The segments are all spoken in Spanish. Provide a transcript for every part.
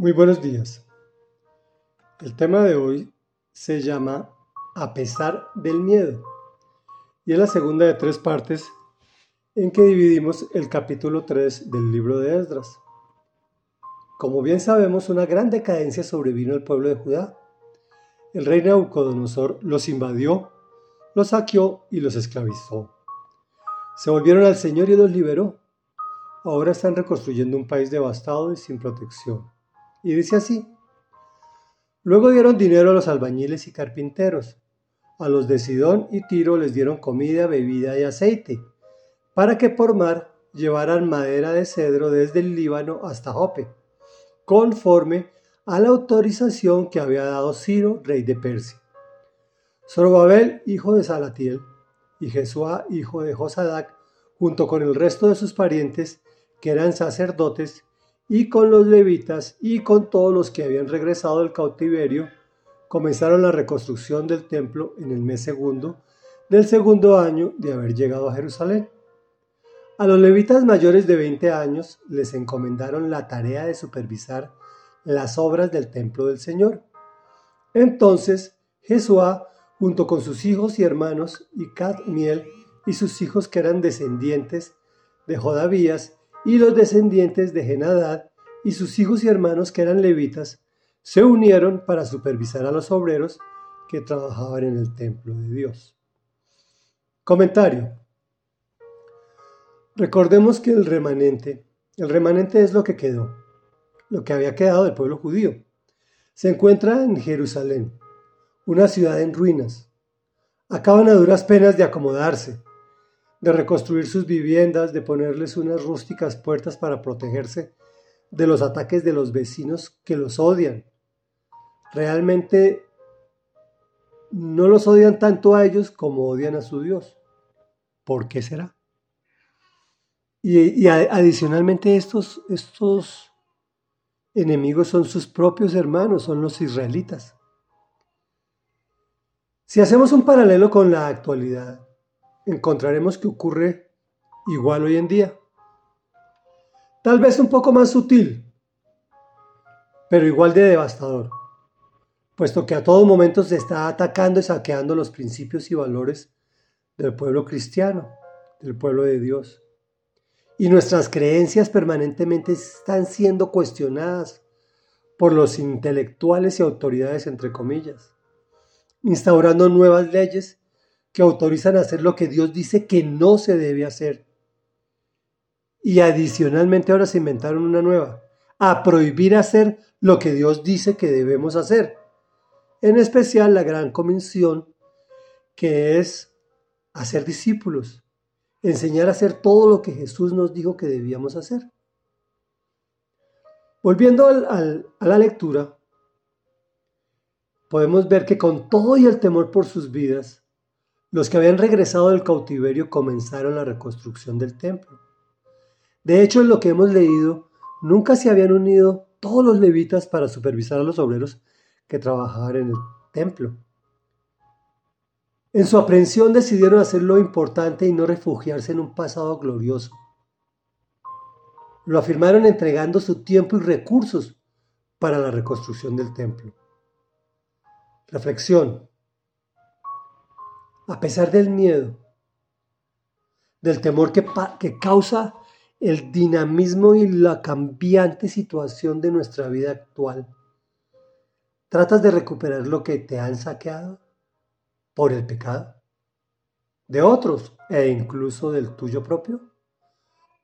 Muy buenos días. El tema de hoy se llama A pesar del miedo y es la segunda de tres partes en que dividimos el capítulo 3 del libro de Esdras. Como bien sabemos, una gran decadencia sobrevino al pueblo de Judá. El rey Nabucodonosor los invadió, los saqueó y los esclavizó. Se volvieron al Señor y los liberó. Ahora están reconstruyendo un país devastado y sin protección. Y dice así, luego dieron dinero a los albañiles y carpinteros, a los de Sidón y Tiro les dieron comida, bebida y aceite, para que por mar llevaran madera de cedro desde el Líbano hasta Jope, conforme a la autorización que había dado Ciro, rey de Persia. Zorobabel, hijo de Salatiel, y Jesuá, hijo de Josadac, junto con el resto de sus parientes, que eran sacerdotes, y con los levitas y con todos los que habían regresado del cautiverio, comenzaron la reconstrucción del templo en el mes segundo del segundo año de haber llegado a Jerusalén. A los levitas mayores de 20 años les encomendaron la tarea de supervisar las obras del templo del Señor. Entonces Jesuá, junto con sus hijos y hermanos, y Cadmiel y sus hijos que eran descendientes de Jodavías, y los descendientes de Genadad y sus hijos y hermanos que eran levitas se unieron para supervisar a los obreros que trabajaban en el templo de Dios. Comentario. Recordemos que el remanente, el remanente es lo que quedó, lo que había quedado del pueblo judío. Se encuentra en Jerusalén, una ciudad en ruinas. Acaban a duras penas de acomodarse, de reconstruir sus viviendas, de ponerles unas rústicas puertas para protegerse de los ataques de los vecinos que los odian. Realmente no los odian tanto a ellos como odian a su Dios. ¿Por qué será? Y, adicionalmente estos, estos enemigos son sus propios hermanos, son los israelitas. Si hacemos un paralelo con la actualidad, encontraremos que ocurre igual hoy en día. Tal vez un poco más sutil, pero igual de devastador, puesto que a todo momento se está atacando y saqueando los principios y valores del pueblo cristiano, del pueblo de Dios. Y nuestras creencias permanentemente están siendo cuestionadas por los intelectuales y autoridades, entre comillas, instaurando nuevas leyes que autorizan a hacer lo que Dios dice que no se debe hacer. Y adicionalmente ahora se inventaron una nueva, a prohibir hacer lo que Dios dice que debemos hacer. En especial la gran comisión que es hacer discípulos, enseñar a hacer todo lo que Jesús nos dijo que debíamos hacer. Volviendo a la lectura, podemos ver que con todo y el temor por sus vidas, los que habían regresado del cautiverio comenzaron la reconstrucción del templo. De hecho, en lo que hemos leído, nunca se habían unido todos los levitas para supervisar a los obreros que trabajaban en el templo. En su aprensión decidieron hacer lo importante y no refugiarse en un pasado glorioso. Lo afirmaron entregando su tiempo y recursos para la reconstrucción del templo. Reflexión a pesar del miedo, del temor que, causa el dinamismo y la cambiante situación de nuestra vida actual. ¿Tratas de recuperar lo que te han saqueado por el pecado? ¿De otros e incluso del tuyo propio?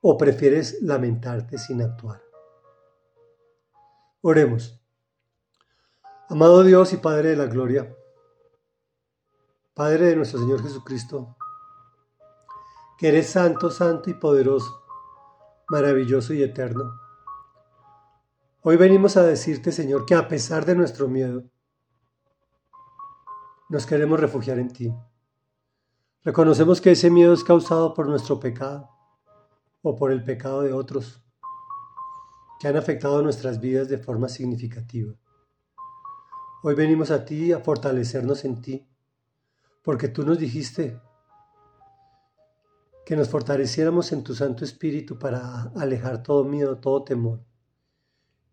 ¿O prefieres lamentarte sin actuar? Oremos. Amado Dios y Padre de la Gloria, Padre de nuestro Señor Jesucristo, que eres santo, santo y poderoso, maravilloso y eterno. Hoy venimos a decirte, Señor, que a pesar de nuestro miedo, nos queremos refugiar en ti. Reconocemos que ese miedo es causado por nuestro pecado o por el pecado de otros que han afectado nuestras vidas de forma significativa. Hoy venimos a ti a fortalecernos en ti porque tú nos dijiste que nos fortaleciéramos en tu Santo Espíritu para alejar todo miedo, todo temor.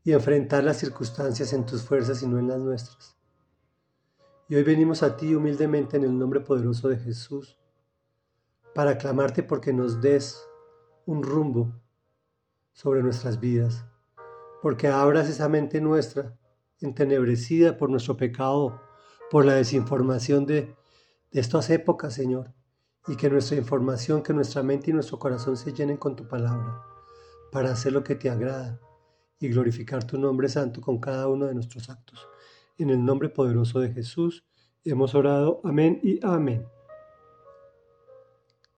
y enfrentar las circunstancias en tus fuerzas y no en las nuestras. Y hoy venimos a ti humildemente en el nombre poderoso de Jesús para clamarte porque nos des un rumbo sobre nuestras vidas, porque abras esa mente nuestra entenebrecida por nuestro pecado, por la desinformación de, de estas épocas, Señor, y que nuestra información, que nuestra mente y nuestro corazón se llenen con tu palabra, para hacer lo que te agrada y glorificar tu nombre santo con cada uno de nuestros actos. En el nombre poderoso de Jesús hemos orado. Amén y amén.